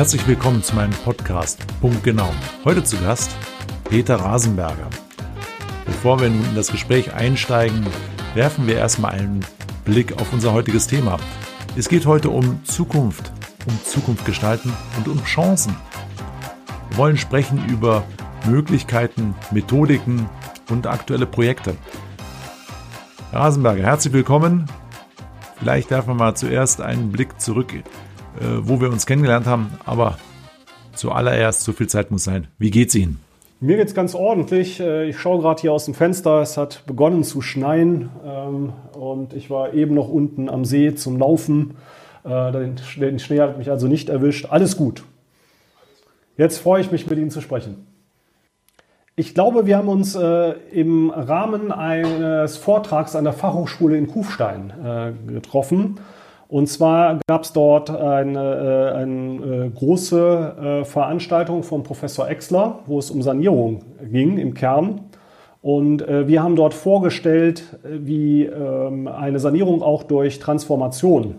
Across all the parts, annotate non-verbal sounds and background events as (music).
Herzlich willkommen zu meinem Podcast Punkt Genau. Heute zu Gast Peter Rasenberger. Bevor wir nun in das Gespräch einsteigen, werfen wir erstmal einen Blick auf unser heutiges Thema. Es geht heute um Zukunft, um Zukunft gestalten und um Chancen. Wir wollen sprechen über Möglichkeiten, Methodiken und aktuelle Projekte. Herr Rasenberger, herzlich willkommen. Vielleicht werfen wir mal zuerst einen Blick zurück, wo wir uns kennengelernt haben, aber zuallererst, so viel Zeit muss sein. Wie geht's Ihnen? Mir geht's ganz ordentlich. Äh, ich schaue gerade hier aus dem Fenster. Es hat begonnen zu schneien ähm, und ich war eben noch unten am See zum Laufen. Äh, den Schnee hat mich also nicht erwischt. Alles gut. Jetzt freue ich mich, mit Ihnen zu sprechen. Ich glaube, wir haben uns äh, im Rahmen eines Vortrags an der Fachhochschule in Kufstein äh, getroffen. Und zwar gab es dort eine, äh, eine äh, große äh, Veranstaltung von Professor Exler, wo es um Sanierung ging im Kern. Und wir haben dort vorgestellt, wie ähm, eine Sanierung auch durch Transformation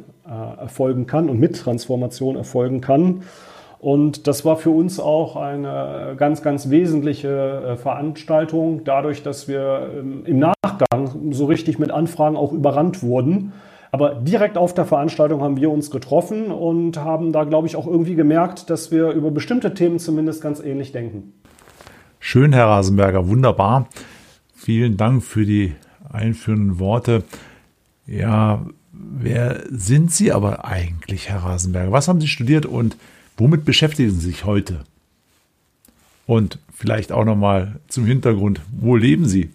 erfolgen kann und mit Transformation erfolgen kann. Und das war für uns auch eine ganz, ganz wesentliche Veranstaltung, dadurch, dass wir ähm, im Nachgang so richtig mit Anfragen auch überrannt wurden. Aber direkt auf der Veranstaltung haben wir uns getroffen und haben da, glaube ich, auch irgendwie gemerkt, dass wir über bestimmte Themen zumindest ganz ähnlich denken. Schön, Herr Rasenberger, wunderbar. Vielen Dank für die einführenden Worte. Ja, wer sind Sie aber eigentlich, Herr Rasenberger? Was haben Sie studiert und Womit beschäftigen Sie sich heute? Und vielleicht auch nochmal zum Hintergrund, wo leben Sie?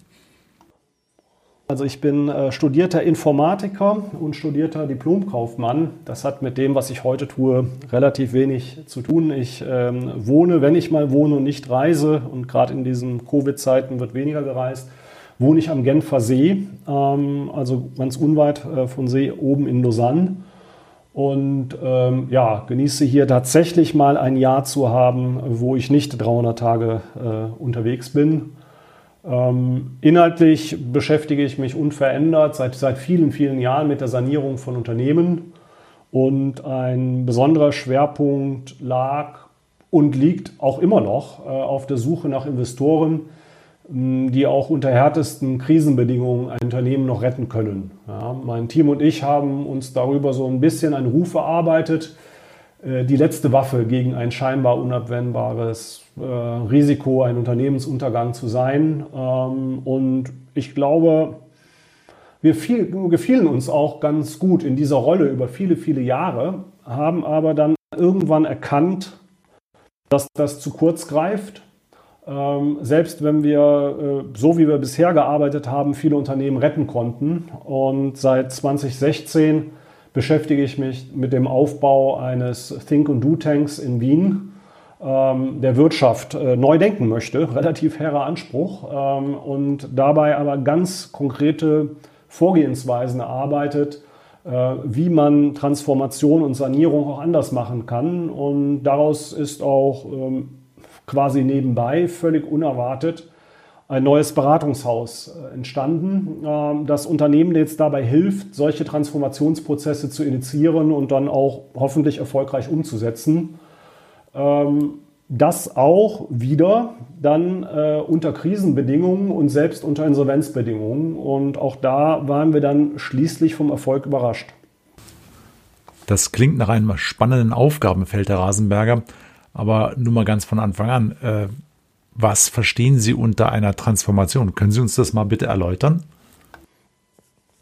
Also ich bin äh, studierter Informatiker und studierter Diplomkaufmann. Das hat mit dem, was ich heute tue, relativ wenig zu tun. Ich ähm, wohne, wenn ich mal wohne und nicht reise, und gerade in diesen Covid-Zeiten wird weniger gereist, wohne ich am Genfer See, ähm, also ganz unweit äh, von See oben in Lausanne und ähm, ja, genieße hier tatsächlich mal ein Jahr zu haben, wo ich nicht 300 Tage äh, unterwegs bin. Ähm, inhaltlich beschäftige ich mich unverändert seit, seit vielen, vielen Jahren mit der Sanierung von Unternehmen und ein besonderer Schwerpunkt lag und liegt auch immer noch äh, auf der Suche nach Investoren, die auch unter härtesten Krisenbedingungen ein Unternehmen noch retten können. Ja, mein Team und ich haben uns darüber so ein bisschen einen Ruf erarbeitet, die letzte Waffe gegen ein scheinbar unabwendbares äh, Risiko, ein Unternehmensuntergang zu sein. Ähm, und ich glaube, wir viel, gefielen uns auch ganz gut in dieser Rolle über viele, viele Jahre, haben aber dann irgendwann erkannt, dass das zu kurz greift ähm, selbst wenn wir, äh, so wie wir bisher gearbeitet haben, viele Unternehmen retten konnten. Und seit 2016 beschäftige ich mich mit dem Aufbau eines Think and Do Tanks in Wien, ähm, der Wirtschaft äh, neu denken möchte. (laughs) Relativ hehrer Anspruch. Ähm, und dabei aber ganz konkrete Vorgehensweisen erarbeitet, äh, wie man Transformation und Sanierung auch anders machen kann. Und daraus ist auch ähm, quasi nebenbei, völlig unerwartet, ein neues Beratungshaus äh, entstanden. Ähm, das Unternehmen jetzt dabei hilft, solche Transformationsprozesse zu initiieren und dann auch hoffentlich erfolgreich umzusetzen. Ähm, das auch wieder dann äh, unter Krisenbedingungen und selbst unter Insolvenzbedingungen. Und auch da waren wir dann schließlich vom Erfolg überrascht. Das klingt nach einem spannenden Aufgabenfeld, Herr Rasenberger. Aber nur mal ganz von Anfang an, äh, was verstehen Sie unter einer Transformation? Können Sie uns das mal bitte erläutern?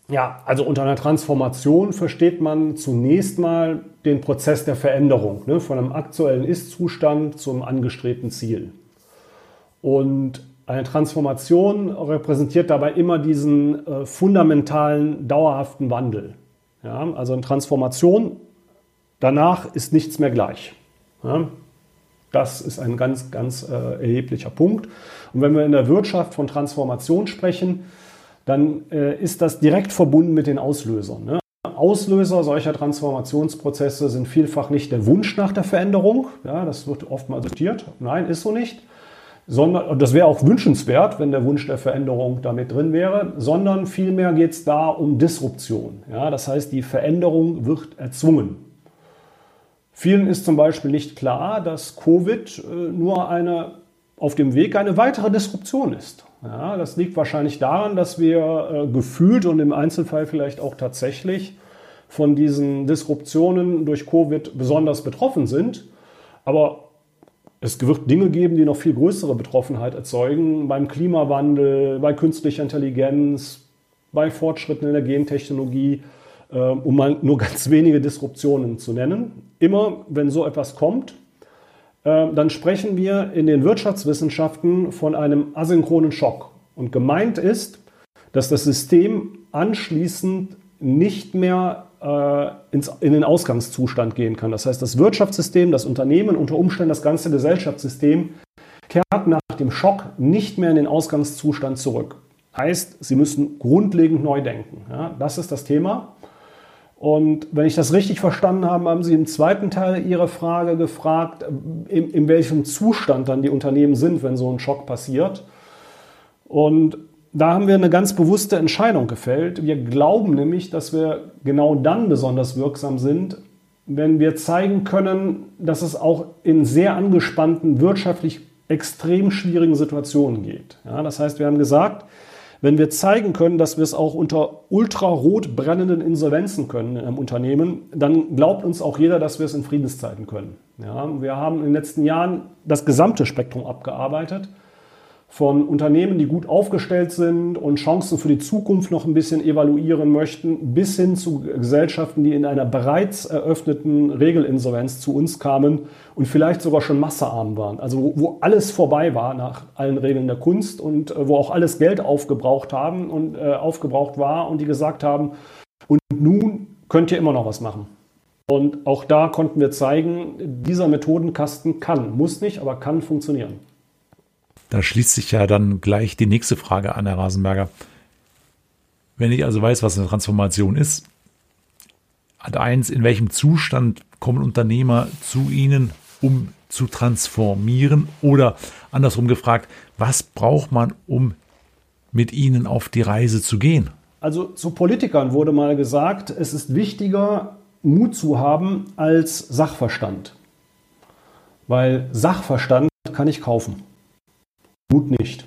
Ja, also unter einer Transformation versteht man zunächst mal den Prozess der Veränderung, ne, von einem aktuellen Ist-Zustand zum angestrebten Ziel. Und eine Transformation repräsentiert dabei immer diesen äh, fundamentalen, dauerhaften Wandel. Ja, also eine Transformation, danach ist nichts mehr gleich. Ja, das ist ein ganz, ganz äh, erheblicher Punkt. Und wenn wir in der Wirtschaft von Transformation sprechen, dann äh, ist das direkt verbunden mit den Auslösern. Ne? Auslöser solcher Transformationsprozesse sind vielfach nicht der Wunsch nach der Veränderung. Ja, das wird oftmals zitiert. Nein, ist so nicht. Sondern, das wäre auch wünschenswert, wenn der Wunsch der Veränderung damit drin wäre, sondern vielmehr geht es da um Disruption. Ja, das heißt, die Veränderung wird erzwungen. Vielen ist zum Beispiel nicht klar, dass Covid äh, nur eine auf dem Weg eine weitere Disruption ist. Ja, das liegt wahrscheinlich daran, dass wir äh, gefühlt und im Einzelfall vielleicht auch tatsächlich von diesen Disruptionen durch Covid besonders betroffen sind. Aber es wird Dinge geben, die noch viel größere Betroffenheit erzeugen, beim Klimawandel, bei künstlicher Intelligenz, bei Fortschritten in der Gentechnologie, um mal nur (laughs) ganz wenige Disruptionen zu nennen. Immer wenn so etwas kommt, äh, dann sprechen wir in den Wirtschaftswissenschaften von einem asynchronen Schock. Und gemeint ist, dass das System anschließend nicht mehr äh, in den Ausgangszustand gehen kann. Das heißt, das Wirtschaftssystem, das Unternehmen, unter Umständen das ganze Gesellschaftssystem kehrt nach dem Schock nicht mehr in den Ausgangszustand zurück. Heißt, sie müssen grundlegend neu denken. Ja, das ist das Thema. Und wenn ich das richtig verstanden habe, haben Sie im zweiten Teil Ihrer Frage gefragt, in, in welchem Zustand dann die Unternehmen sind, wenn so ein Schock passiert. Und da haben wir eine ganz bewusste Entscheidung gefällt. Wir glauben nämlich, dass wir genau dann besonders wirksam sind, wenn wir zeigen können, dass es auch in sehr angespannten, wirtschaftlich extrem schwierigen Situationen geht. Ja, das heißt, wir haben gesagt, wenn wir zeigen können, dass wir es auch unter ultrarot brennenden Insolvenzen können in einem Unternehmen, dann glaubt uns auch jeder, dass wir es in Friedenszeiten können. Ja, wir haben in den letzten Jahren das gesamte Spektrum abgearbeitet von Unternehmen, die gut aufgestellt sind und Chancen für die Zukunft noch ein bisschen evaluieren möchten, bis hin zu Gesellschaften, die in einer bereits eröffneten Regelinsolvenz zu uns kamen und vielleicht sogar schon massearm waren. Also wo alles vorbei war nach allen Regeln der Kunst und äh, wo auch alles Geld aufgebraucht haben und äh, aufgebraucht war und die gesagt haben, und nun könnt ihr immer noch was machen. Und auch da konnten wir zeigen, dieser Methodenkasten kann, muss nicht, aber kann funktionieren. Da schließt sich ja dann gleich die nächste Frage an, Herr Rasenberger. Wenn ich also weiß, was eine Transformation ist, hat eins, in welchem Zustand kommen Unternehmer zu Ihnen, um zu transformieren? Oder andersrum gefragt, was braucht man, um mit Ihnen auf die Reise zu gehen? Also zu Politikern wurde mal gesagt, es ist wichtiger, Mut zu haben als Sachverstand. Weil Sachverstand kann ich kaufen. Mut nicht.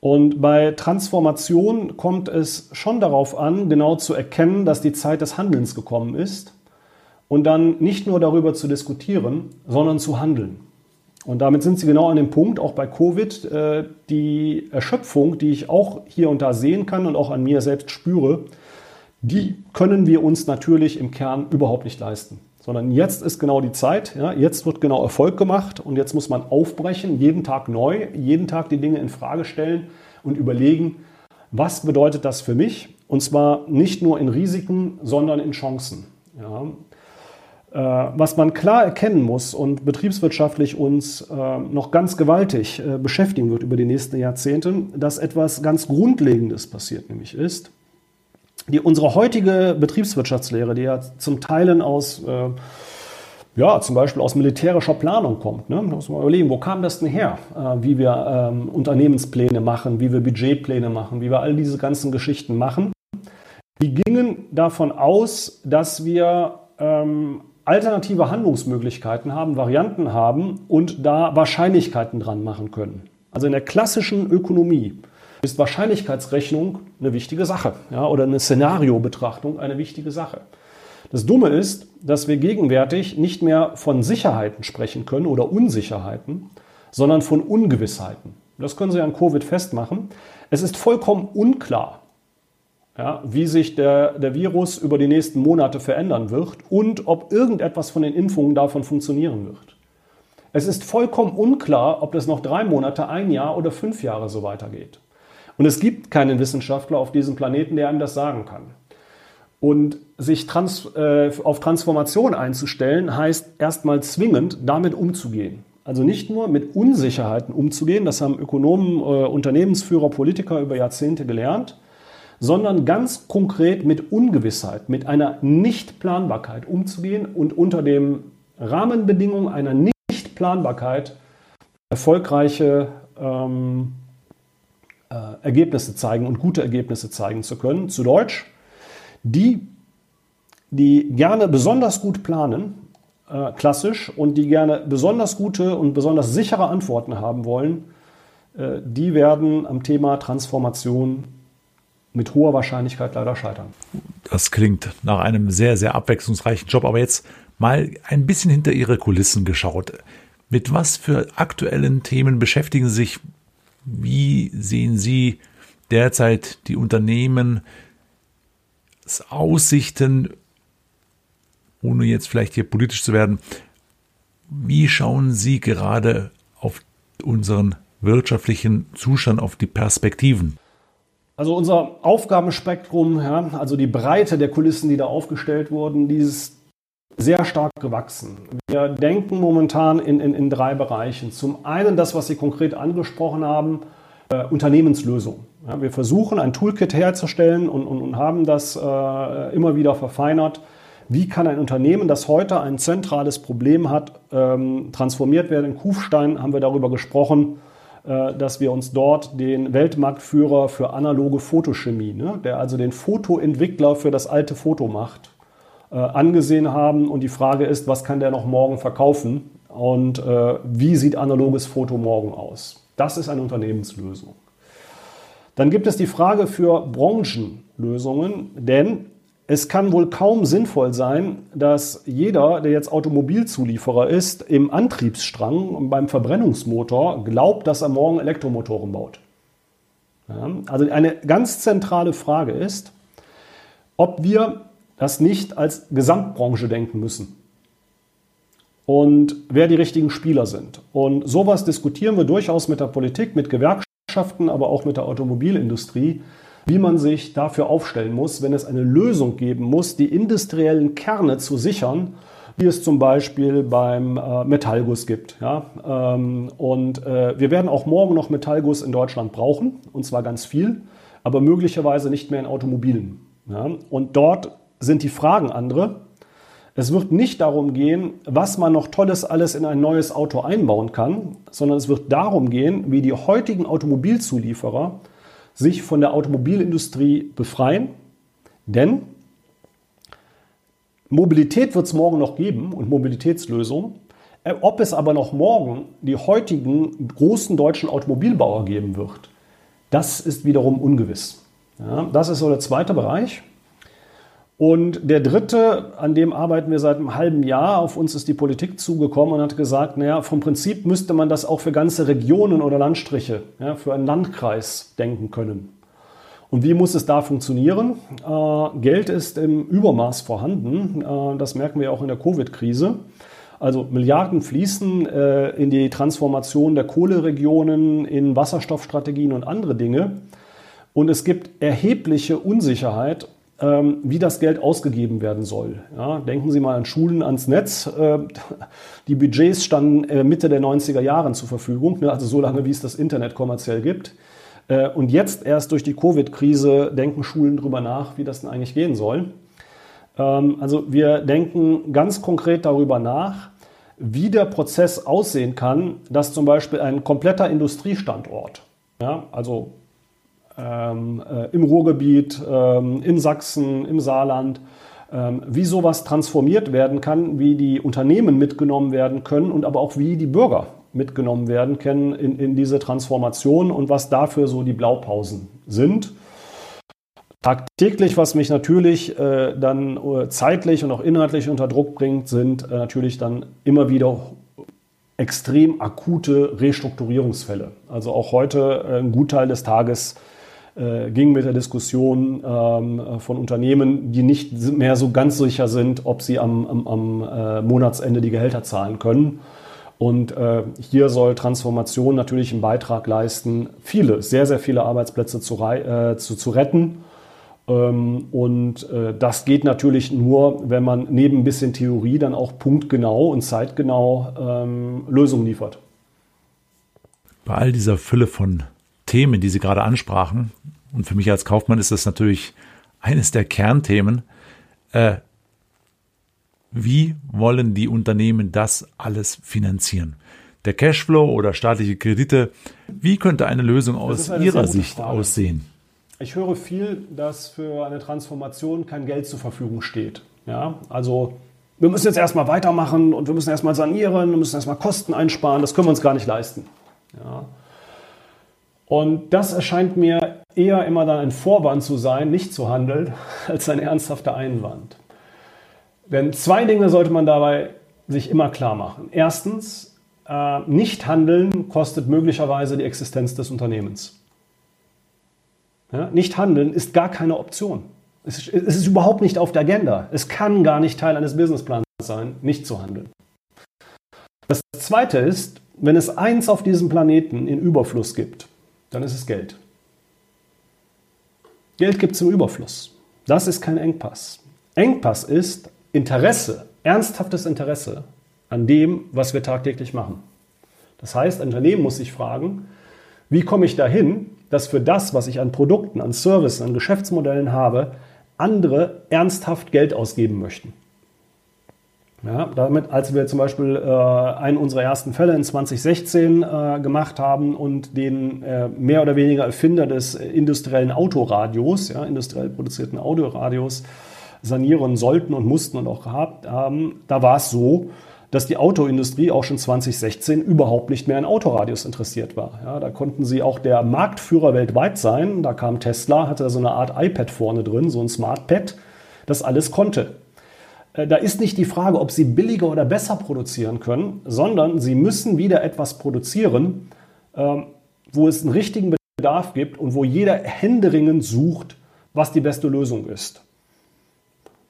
Und bei Transformation kommt es schon darauf an, genau zu erkennen, dass die Zeit des Handelns gekommen ist und dann nicht nur darüber zu diskutieren, sondern zu handeln. Und damit sind Sie genau an dem Punkt, auch bei Covid, äh, die Erschöpfung, die ich auch hier und da sehen kann und auch an mir selbst spüre, die können wir uns natürlich im Kern überhaupt nicht leisten sondern jetzt ist genau die Zeit, ja, jetzt wird genau Erfolg gemacht und jetzt muss man aufbrechen, jeden Tag neu, jeden Tag die Dinge in Frage stellen und überlegen, was bedeutet das für mich? Und zwar nicht nur in Risiken, sondern in Chancen. Ja. Äh, was man klar erkennen muss und betriebswirtschaftlich uns äh, noch ganz gewaltig äh, beschäftigen wird über die nächsten Jahrzehnte, dass etwas ganz Grundlegendes passiert, nämlich ist, die, unsere heutige Betriebswirtschaftslehre, die ja zum Teilen aus, äh, ja, zum Beispiel aus militärischer Planung kommt. Ne? Da muss man überlegen, wo kam das denn her? Äh, wie wir ähm, Unternehmenspläne machen, wie wir Budgetpläne machen, wie wir all diese ganzen Geschichten machen. Die gingen davon aus, dass wir ähm, alternative Handlungsmöglichkeiten haben, Varianten haben und da Wahrscheinlichkeiten dran machen können. Also in der klassischen Ökonomie ist Wahrscheinlichkeitsrechnung eine wichtige Sache ja, oder eine Szenariobetrachtung eine wichtige Sache. Das Dumme ist, dass wir gegenwärtig nicht mehr von Sicherheiten sprechen können oder Unsicherheiten, sondern von Ungewissheiten. Das können Sie an Covid festmachen. Es ist vollkommen unklar, ja, wie sich der, der Virus über die nächsten Monate verändern wird und ob irgendetwas von den Impfungen davon funktionieren wird. Es ist vollkommen unklar, ob das noch drei Monate, ein Jahr oder fünf Jahre so weitergeht. Und es gibt keinen Wissenschaftler auf diesem Planeten, der einem das sagen kann. Und sich trans, äh, auf Transformation einzustellen, heißt erstmal zwingend damit umzugehen. Also nicht nur mit Unsicherheiten umzugehen, das haben Ökonomen, äh, Unternehmensführer, Politiker über Jahrzehnte gelernt, sondern ganz konkret mit Ungewissheit, mit einer Nichtplanbarkeit umzugehen und unter den Rahmenbedingungen einer Nichtplanbarkeit erfolgreiche ähm, äh, Ergebnisse zeigen und gute Ergebnisse zeigen zu können. Zu Deutsch, die die gerne besonders gut planen, äh, klassisch, und die gerne besonders gute und besonders sichere Antworten haben wollen, äh, die werden am Thema Transformation mit hoher Wahrscheinlichkeit leider scheitern. Das klingt nach einem sehr, sehr abwechslungsreichen Job, aber jetzt mal ein bisschen hinter Ihre Kulissen geschaut. Mit was für aktuellen Themen beschäftigen Sie sich? Wie sehen Sie derzeit die Unternehmen, Aussichten, ohne jetzt vielleicht hier politisch zu werden? Wie schauen Sie gerade auf unseren wirtschaftlichen Zustand, auf die Perspektiven? Also unser Aufgabenspektrum, ja, also die Breite der Kulissen, die da aufgestellt wurden, die ist sehr stark gewachsen. Wir denken momentan in, in, in drei Bereichen. Zum einen das, was Sie konkret angesprochen haben, äh, Unternehmenslösung. Ja, wir versuchen ein Toolkit herzustellen und, und, und haben das äh, immer wieder verfeinert. Wie kann ein Unternehmen, das heute ein zentrales Problem hat, ähm, transformiert werden? In Kufstein haben wir darüber gesprochen, äh, dass wir uns dort den Weltmarktführer für analoge Fotochemie, ne, der also den Fotoentwickler für das alte Foto macht, äh, angesehen haben. Und die Frage ist, was kann der noch morgen verkaufen und äh, wie sieht analoges Foto morgen aus? Das ist eine Unternehmenslösung. Dann gibt es die Frage für Branchenlösungen, denn es kann wohl kaum sinnvoll sein, dass jeder, der jetzt Automobilzulieferer ist, im Antriebsstrang beim Verbrennungsmotor glaubt, dass er morgen Elektromotoren baut. Ja, also eine ganz zentrale Frage ist, ob wir das nicht als Gesamtbranche denken müssen und wer die richtigen Spieler sind. Und sowas diskutieren wir durchaus mit der Politik, mit Gewerkschaften, aber auch mit der Automobilindustrie wie man sich dafür aufstellen muss, wenn es eine Lösung geben muss, die industriellen Kerne zu sichern, wie es zum Beispiel beim äh, Metallguss gibt. Ja? Ähm, und äh, wir werden auch morgen noch Metallguss in Deutschland brauchen, und zwar ganz viel, aber möglicherweise nicht mehr in Automobilen. Ja? Und dort sind die Fragen andere. Es wird nicht darum gehen, was man noch Tolles alles in ein neues Auto einbauen kann, sondern es wird darum gehen, wie die heutigen Automobilzulieferer sich von der Automobilindustrie befreien, denn Mobilität wird es morgen noch geben und Mobilitätslösungen. Äh, ob es aber noch morgen die heutigen großen deutschen Automobilbauer geben wird, das ist wiederum ungewiss. Ja, das ist so der zweite Bereich. Und der dritte, an dem arbeiten wir seit einem halben Jahr, auf uns ist die Politik zugekommen und hat gesagt, naja, vom Prinzip müsste man das auch für ganze Regionen oder Landstriche, ja, für einen Landkreis denken können. Und wie muss es da funktionieren? Äh, Geld ist im Übermaß vorhanden, äh, das merken wir auch in der Covid-Krise. Also Milliarden fließen äh, in die Transformation der Kohleregionen, in Wasserstoffstrategien und andere Dinge. Und es gibt erhebliche Unsicherheit wie das Geld ausgegeben werden soll. Ja, denken Sie mal an Schulen, ans Netz. Äh, die Budgets standen äh, Mitte der 90er Jahre zur Verfügung, ne, also so lange, wie es das Internet kommerziell gibt. Äh, und jetzt erst durch die Covid-Krise denken Schulen darüber nach, wie das denn eigentlich gehen soll. Ähm, also wir denken ganz konkret darüber nach, wie der Prozess aussehen kann, dass zum Beispiel ein kompletter Industriestandort, ja, also ähm, äh, im Ruhrgebiet, ähm, in Sachsen, im Saarland, ähm, wie sowas transformiert werden kann, wie die Unternehmen mitgenommen werden können und aber auch wie die Bürger mitgenommen werden können in, in diese Transformation und was dafür so die Blaupausen sind. Tagtäglich, was mich natürlich äh, dann äh, zeitlich und auch inhaltlich unter Druck bringt, sind äh, natürlich dann immer wieder extrem akute Restrukturierungsfälle. Also auch heute äh, ein Gutteil des Tages äh, ging mit der Diskussion ähm, von Unternehmen, die nicht mehr so ganz sicher sind, ob sie am, am, am äh, Monatsende die Gehälter zahlen können. Und äh, hier soll Transformation natürlich einen Beitrag leisten, viele, sehr, sehr viele Arbeitsplätze zu, äh, zu, zu retten. Ähm, und äh, das geht natürlich nur, wenn man neben ein bisschen Theorie dann auch punktgenau und zeitgenau ähm, Lösungen liefert. Bei all dieser Fülle von Themen, die Sie gerade ansprachen, und für mich als Kaufmann ist das natürlich eines der Kernthemen, äh, wie wollen die Unternehmen das alles finanzieren? Der Cashflow oder staatliche Kredite, wie könnte eine Lösung aus eine Ihrer Sicht Frage. aussehen? Ich höre viel, dass für eine Transformation kein Geld zur Verfügung steht. Ja, also wir müssen jetzt erstmal weitermachen und wir müssen erstmal sanieren, wir müssen erstmal Kosten einsparen, das können wir uns gar nicht leisten. Ja. Und das erscheint mir eher immer dann ein Vorwand zu sein, nicht zu handeln, (laughs) als ein ernsthafter Einwand. Denn zwei Dinge sollte man dabei sich immer klar machen. Erstens, äh, nicht handeln kostet möglicherweise die Existenz des Unternehmens. Nicht handeln ist gar keine Option. Es ist überhaupt nicht auf der Agenda. Es kann gar nicht Teil eines Businessplans sein, nicht zu handeln. Das Zweite ist, wenn es eins auf diesem Planeten in Überfluss gibt, dann ist es Geld. Geld gibt es im Überfluss. Das ist kein Engpass. Engpass ist Interesse, ernsthaftes Interesse an dem, was wir tagtäglich machen. Das heißt, ein Unternehmen muss sich fragen, wie komme ich dahin, dass für das, was ich an Produkten, an Services, an Geschäftsmodellen habe, andere ernsthaft Geld ausgeben möchten. Ja, damit, als wir zum Beispiel äh, einen unserer ersten Fälle in 2016 äh, gemacht haben und den äh, mehr oder weniger Erfinder des industriellen Autoradios, ja, industriell produzierten Autoradios, sanieren sollten und mussten und auch gehabt haben, da war es so, dass die Autoindustrie auch schon 2016 überhaupt nicht mehr in Autoradios interessiert war. Ja, da konnten sie auch der Marktführer weltweit sein. Da kam Tesla, hatte so eine Art iPad vorne drin, so ein SmartPad, das alles konnte. Äh, da ist nicht die Frage, ob sie billiger oder besser produzieren können, sondern sie müssen wieder etwas produzieren, ähm, wo es einen richtigen Bedarf gibt und wo jeder händeringend sucht, was die beste Lösung ist.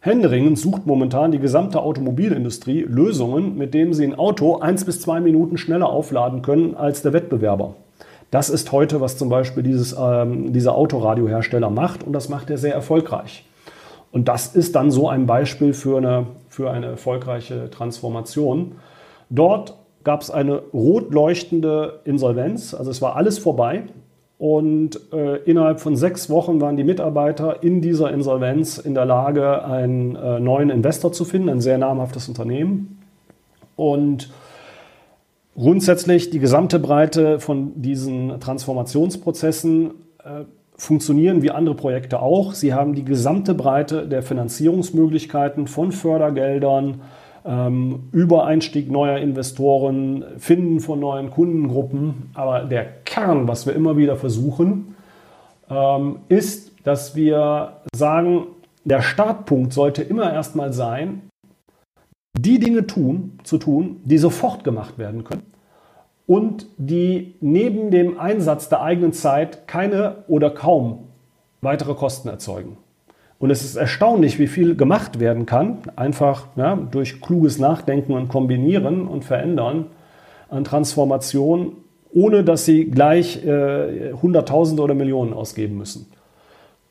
Händeringend sucht momentan die gesamte Automobilindustrie Lösungen, mit denen sie ein Auto eins bis zwei Minuten schneller aufladen können als der Wettbewerber. Das ist heute, was zum Beispiel dieses, ähm, dieser Autoradiohersteller macht und das macht er sehr erfolgreich. Und das ist dann so ein Beispiel für eine, für eine erfolgreiche Transformation. Dort gab es eine rot leuchtende Insolvenz, also es war alles vorbei. Und äh, innerhalb von sechs Wochen waren die Mitarbeiter in dieser Insolvenz in der Lage, einen äh, neuen Investor zu finden, ein sehr namhaftes Unternehmen. Und grundsätzlich die gesamte Breite von diesen Transformationsprozessen äh, funktionieren wie andere Projekte auch. Sie haben die gesamte Breite der Finanzierungsmöglichkeiten von Fördergeldern, ähm, über Einstieg neuer Investoren, Finden von neuen Kundengruppen. Aber der Kern, was wir immer wieder versuchen, ähm, ist, dass wir sagen, der Startpunkt sollte immer erstmal sein, die Dinge tun, zu tun, die sofort gemacht werden können und die neben dem Einsatz der eigenen Zeit keine oder kaum weitere Kosten erzeugen. Und es ist erstaunlich, wie viel gemacht werden kann, einfach ja, durch kluges Nachdenken und Kombinieren und Verändern an Transformation, ohne dass sie gleich äh, Hunderttausende oder Millionen ausgeben müssen.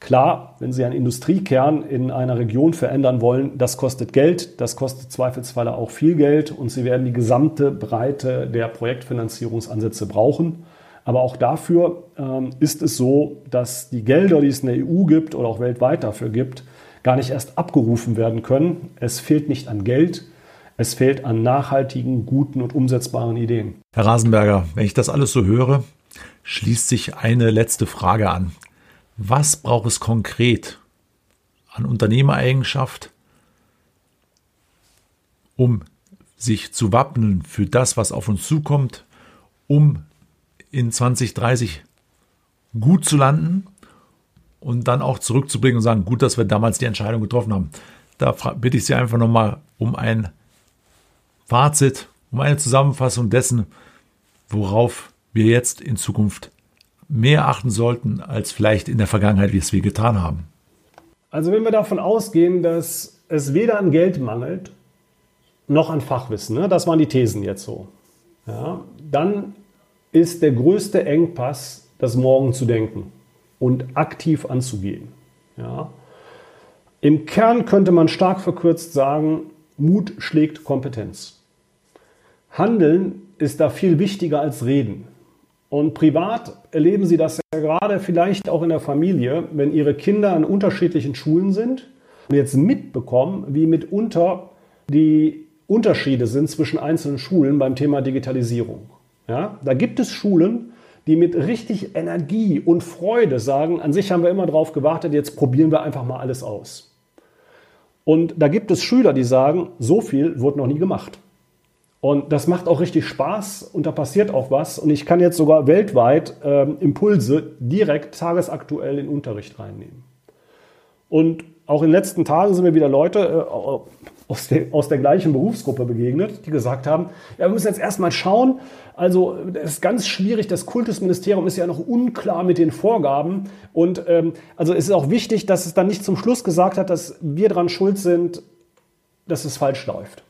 Klar, wenn Sie einen Industriekern in einer Region verändern wollen, das kostet Geld, das kostet zweifelsfalle auch viel Geld und Sie werden die gesamte Breite der Projektfinanzierungsansätze brauchen. Aber auch dafür ähm, ist es so, dass die Gelder, die es in der EU gibt oder auch weltweit dafür gibt, gar nicht erst abgerufen werden können. Es fehlt nicht an Geld, es fehlt an nachhaltigen, guten und umsetzbaren Ideen. Herr Rasenberger, wenn ich das alles so höre, schließt sich eine letzte Frage an. Was braucht es konkret an Unternehmereigenschaft, um sich zu wappnen für das, was auf uns zukommt, um in 2030 gut zu landen und dann auch zurückzubringen und sagen, gut, dass wir damals die Entscheidung getroffen haben. Da bitte ich Sie einfach nochmal um ein Fazit, um eine Zusammenfassung dessen, worauf wir jetzt in Zukunft mehr achten sollten, als vielleicht in der Vergangenheit, wie es wir getan haben. Also wenn wir davon ausgehen, dass es weder an Geld mangelt, noch an Fachwissen, ne? das waren die Thesen jetzt so, ja, dann ist der größte Engpass, das Morgen zu denken und aktiv anzugehen. Ja. Im Kern könnte man stark verkürzt sagen, Mut schlägt Kompetenz. Handeln ist da viel wichtiger als Reden. Und privat erleben Sie das ja gerade vielleicht auch in der Familie, wenn Ihre Kinder an unterschiedlichen Schulen sind und jetzt mitbekommen, wie mitunter die Unterschiede sind zwischen einzelnen Schulen beim Thema Digitalisierung. Ja, da gibt es Schulen, die mit richtig Energie und Freude sagen, an sich haben wir immer darauf gewartet, jetzt probieren wir einfach mal alles aus. Und da gibt es Schüler, die sagen, so viel wurde noch nie gemacht. Und das macht auch richtig Spaß und da passiert auch was. Und ich kann jetzt sogar weltweit ähm, Impulse direkt tagesaktuell in Unterricht reinnehmen. Und auch in den letzten Tagen sind mir wieder Leute äh, aus, der, aus der gleichen Berufsgruppe begegnet, die gesagt haben, ja, wir müssen jetzt erstmal schauen. Also es ist ganz schwierig, das Kultusministerium ist ja noch unklar mit den Vorgaben. Und ähm, also es ist auch wichtig, dass es dann nicht zum Schluss gesagt hat, dass wir daran schuld sind, dass es falsch läuft.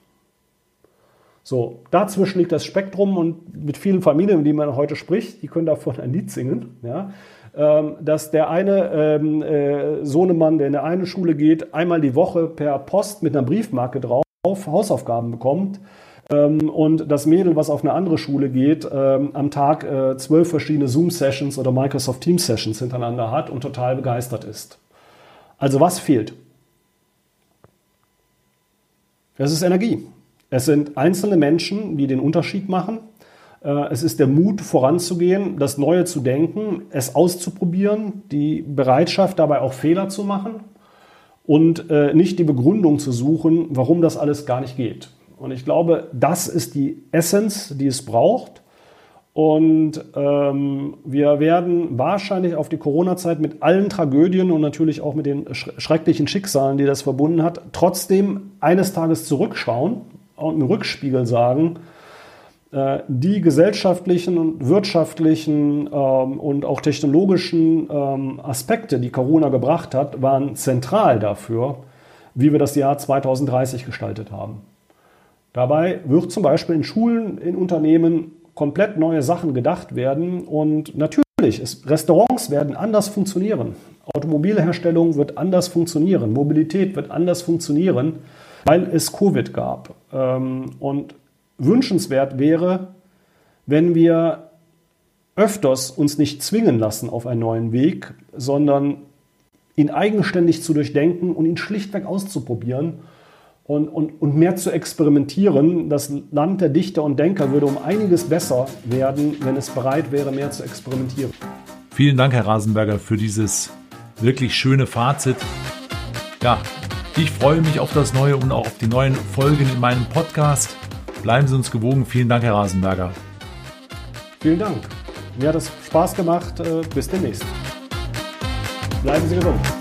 So, dazwischen liegt das Spektrum und mit vielen Familien, mit denen man heute spricht, die können davon ein Lied singen. Ja? Ähm, dass der eine ähm, äh, Sohnemann, der in eine eine Schule geht, einmal die Woche per Post mit einer Briefmarke drauf Hausaufgaben bekommt ähm, und das Mädel, was auf eine andere Schule geht, ähm, am Tag äh, zwölf verschiedene Zoom-Sessions oder Microsoft Teams-Sessions hintereinander hat und total begeistert ist. Also was fehlt? Das ist Energie. Es sind einzelne Menschen, die den Unterschied machen. Äh, es ist der Mut, voranzugehen, das Neue zu denken, es auszuprobieren, die Bereitschaft, dabei auch Fehler zu machen und äh, nicht die Begründung zu suchen, warum das alles gar nicht geht. Und ich glaube, das ist die Essenz, die es braucht. Und ähm, wir werden wahrscheinlich auf die Corona-Zeit mit allen Tragödien und natürlich auch mit den schrecklichen Schicksalen, die das verbunden hat, trotzdem eines Tages zurückschauen und im Rückspiegel sagen, äh, die gesellschaftlichen und wirtschaftlichen ähm, und auch technologischen ähm, Aspekte, die Corona gebracht hat, waren zentral dafür, wie wir das Jahr 2030 gestaltet haben. Dabei wird zum Beispiel in Schulen, in Unternehmen komplett neue Sachen gedacht werden und natürlich, ist, Restaurants werden anders funktionieren, Automobilherstellung wird anders funktionieren, Mobilität wird anders funktionieren, weil es Covid gab. Ähm, und wünschenswert wäre, wenn wir öfters uns nicht zwingen lassen auf einen neuen Weg, sondern ihn eigenständig zu durchdenken und ihn schlichtweg auszuprobieren und, und, und mehr zu experimentieren. Das Land der Dichter und Denker würde um einiges besser werden, wenn es bereit wäre, mehr zu experimentieren. Vielen Dank, Herr Rasenberger, für dieses wirklich schöne Fazit. Ja, ich freue mich auf das Neue und auch auf die neuen Folgen in meinem Podcast. Bleiben Sie uns gewogen. Vielen Dank, Herr Rasenberger. Vielen Dank. Mir hat es Spaß gemacht. Äh, bis demnächst. Bleiben Sie gesund.